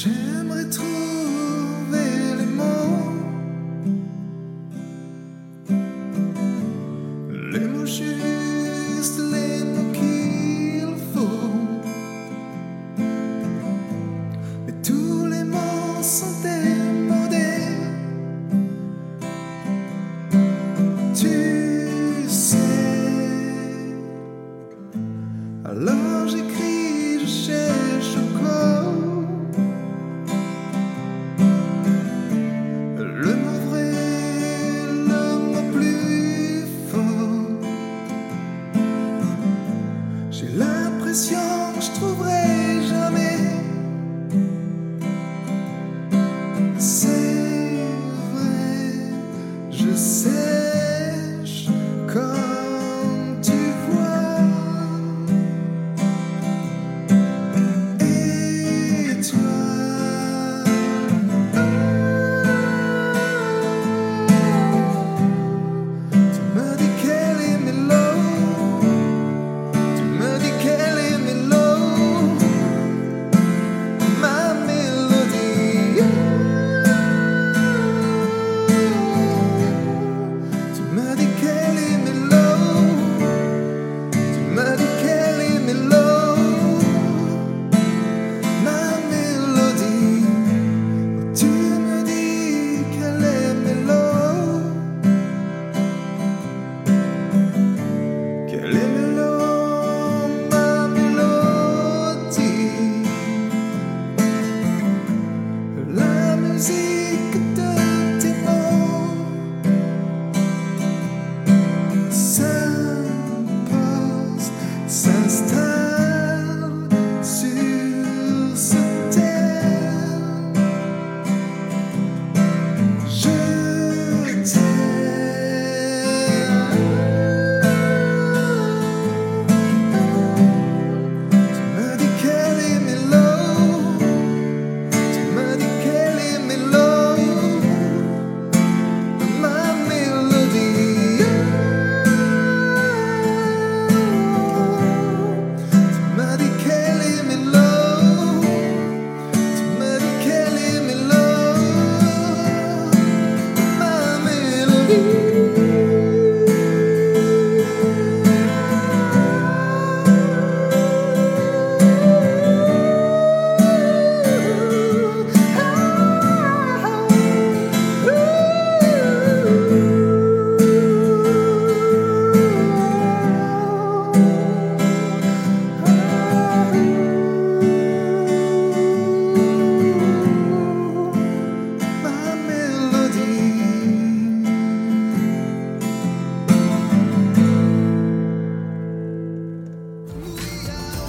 J'aimerais trouver les mots, les mots justes, les mots qu'il faut. Mais tous les mots sont démodés. Tu sais. Alors j'écris, Ma